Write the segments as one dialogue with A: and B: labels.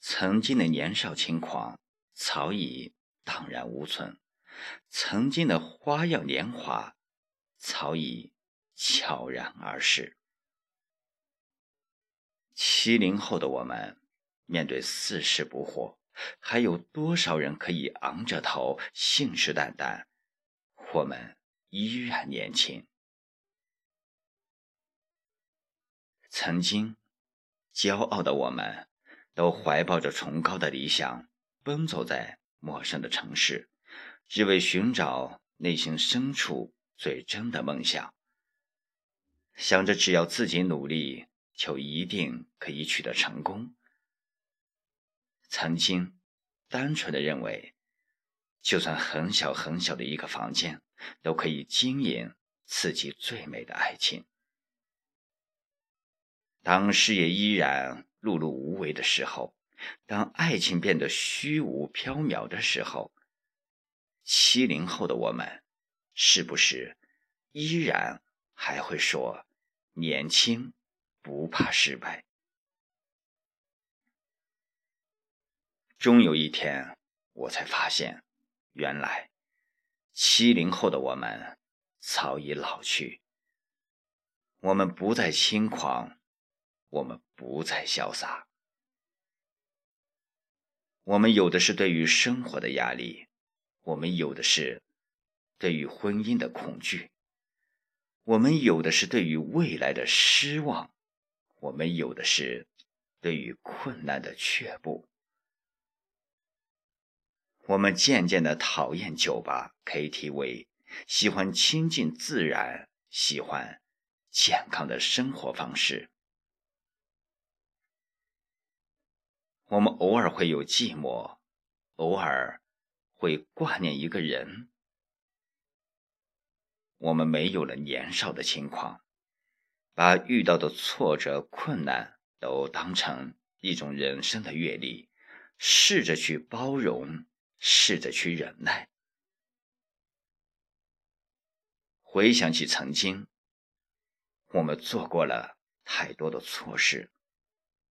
A: 曾经的年少轻狂早已荡然无存，曾经的花样年华早已悄然而逝。七零后的我们，面对四十不惑，还有多少人可以昂着头、信誓旦旦？我们依然年轻。曾经，骄傲的我们，都怀抱着崇高的理想，奔走在陌生的城市，只为寻找内心深处最真的梦想。想着只要自己努力。就一定可以取得成功。曾经，单纯的认为，就算很小很小的一个房间，都可以经营自己最美的爱情。当事业依然碌碌无为的时候，当爱情变得虚无缥缈的时候，七零后的我们，是不是依然还会说年轻？不怕失败。终有一天，我才发现，原来七零后的我们早已老去。我们不再轻狂，我们不再潇洒。我们有的是对于生活的压力，我们有的是对于婚姻的恐惧，我们有的是对于未来的失望。我们有的是对于困难的却步。我们渐渐的讨厌酒吧、KTV，喜欢亲近自然，喜欢健康的生活方式。我们偶尔会有寂寞，偶尔会挂念一个人。我们没有了年少的轻狂。把遇到的挫折、困难都当成一种人生的阅历，试着去包容，试着去忍耐。回想起曾经，我们做过了太多的错事，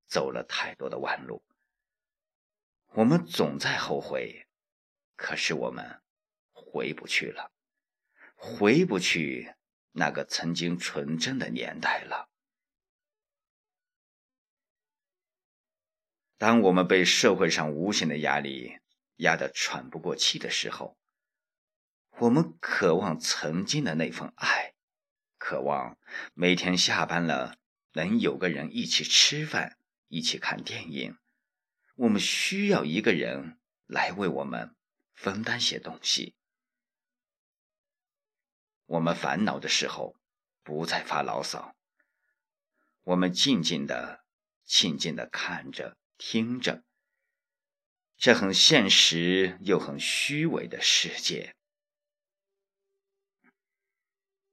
A: 走了太多的弯路，我们总在后悔，可是我们回不去了，回不去。那个曾经纯真的年代了。当我们被社会上无形的压力压得喘不过气的时候，我们渴望曾经的那份爱，渴望每天下班了能有个人一起吃饭，一起看电影。我们需要一个人来为我们分担些东西。我们烦恼的时候，不再发牢骚。我们静静的、静静的看着、听着，这很现实又很虚伪的世界。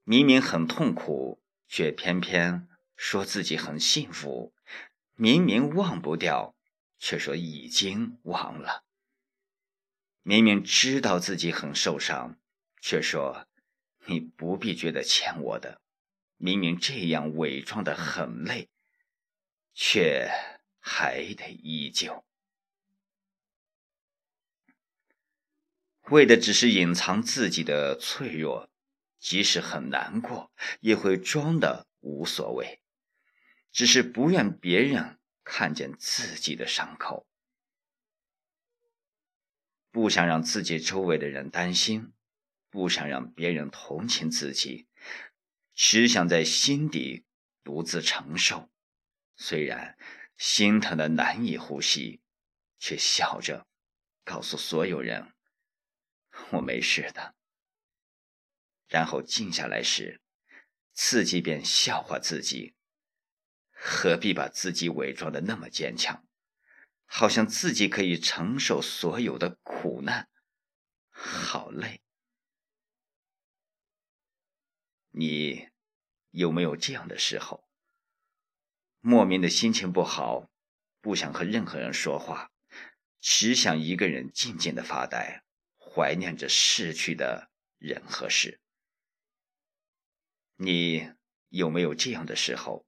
A: 明明很痛苦，却偏偏说自己很幸福；明明忘不掉，却说已经忘了；明明知道自己很受伤，却说。你不必觉得欠我的，明明这样伪装的很累，却还得依旧，为的只是隐藏自己的脆弱，即使很难过，也会装的无所谓，只是不愿别人看见自己的伤口，不想让自己周围的人担心。不想让别人同情自己，只想在心底独自承受。虽然心疼的难以呼吸，却笑着告诉所有人：“我没事的。”然后静下来时，自己便笑话自己：何必把自己伪装的那么坚强，好像自己可以承受所有的苦难？好累。你有没有这样的时候？莫名的心情不好，不想和任何人说话，只想一个人静静的发呆，怀念着逝去的人和事。你有没有这样的时候？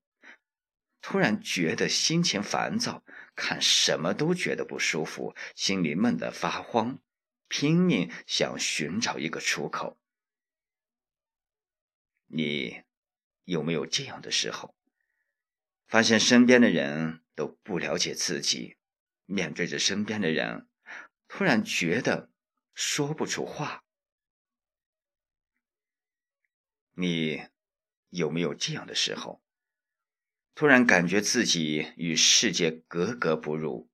A: 突然觉得心情烦躁，看什么都觉得不舒服，心里闷得发慌，拼命想寻找一个出口。你有没有这样的时候？发现身边的人都不了解自己，面对着身边的人，突然觉得说不出话。你有没有这样的时候？突然感觉自己与世界格格不入，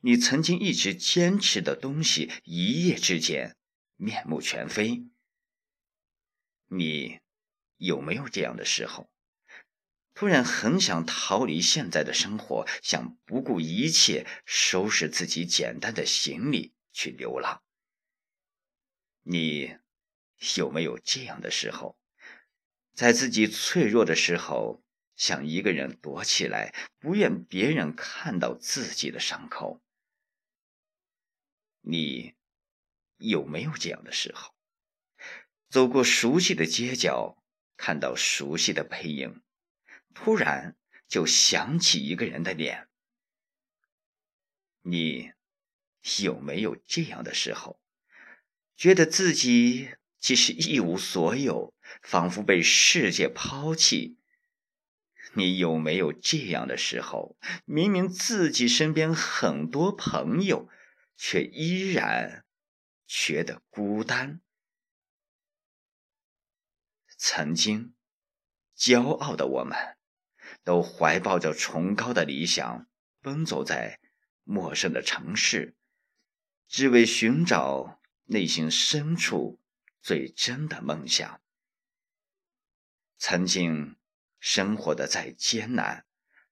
A: 你曾经一直坚持的东西，一夜之间面目全非。你有没有这样的时候？突然很想逃离现在的生活，想不顾一切收拾自己简单的行李去流浪。你有没有这样的时候？在自己脆弱的时候。想一个人躲起来，不愿别人看到自己的伤口。你有没有这样的时候？走过熟悉的街角，看到熟悉的背影，突然就想起一个人的脸。你有没有这样的时候？觉得自己其实一无所有，仿佛被世界抛弃。你有没有这样的时候？明明自己身边很多朋友，却依然觉得孤单。曾经骄傲的我们，都怀抱着崇高的理想，奔走在陌生的城市，只为寻找内心深处最真的梦想。曾经。生活的再艰难，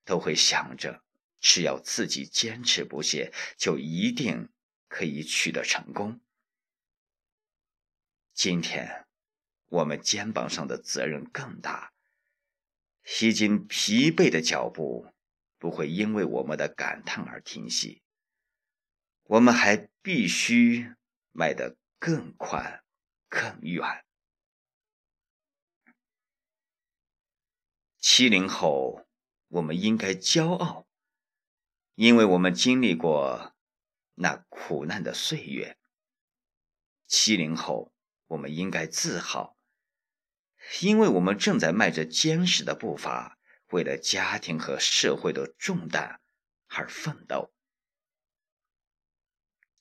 A: 都会想着，只要自己坚持不懈，就一定可以取得成功。今天，我们肩膀上的责任更大，已经疲惫的脚步不会因为我们的感叹而停息，我们还必须迈得更宽、更远。七零后，我们应该骄傲，因为我们经历过那苦难的岁月。七零后，我们应该自豪，因为我们正在迈着坚实的步伐，为了家庭和社会的重担而奋斗。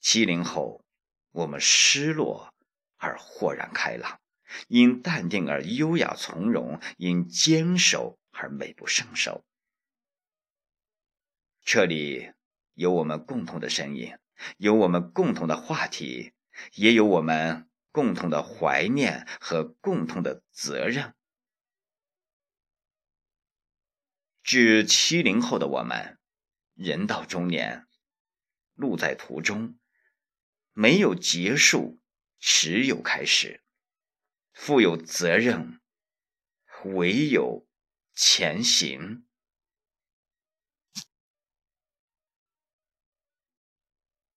A: 七零后，我们失落而豁然开朗。因淡定而优雅从容，因坚守而美不胜收。这里有我们共同的身影，有我们共同的话题，也有我们共同的怀念和共同的责任。致七零后的我们，人到中年，路在途中，没有结束，只有开始。负有责任，唯有前行。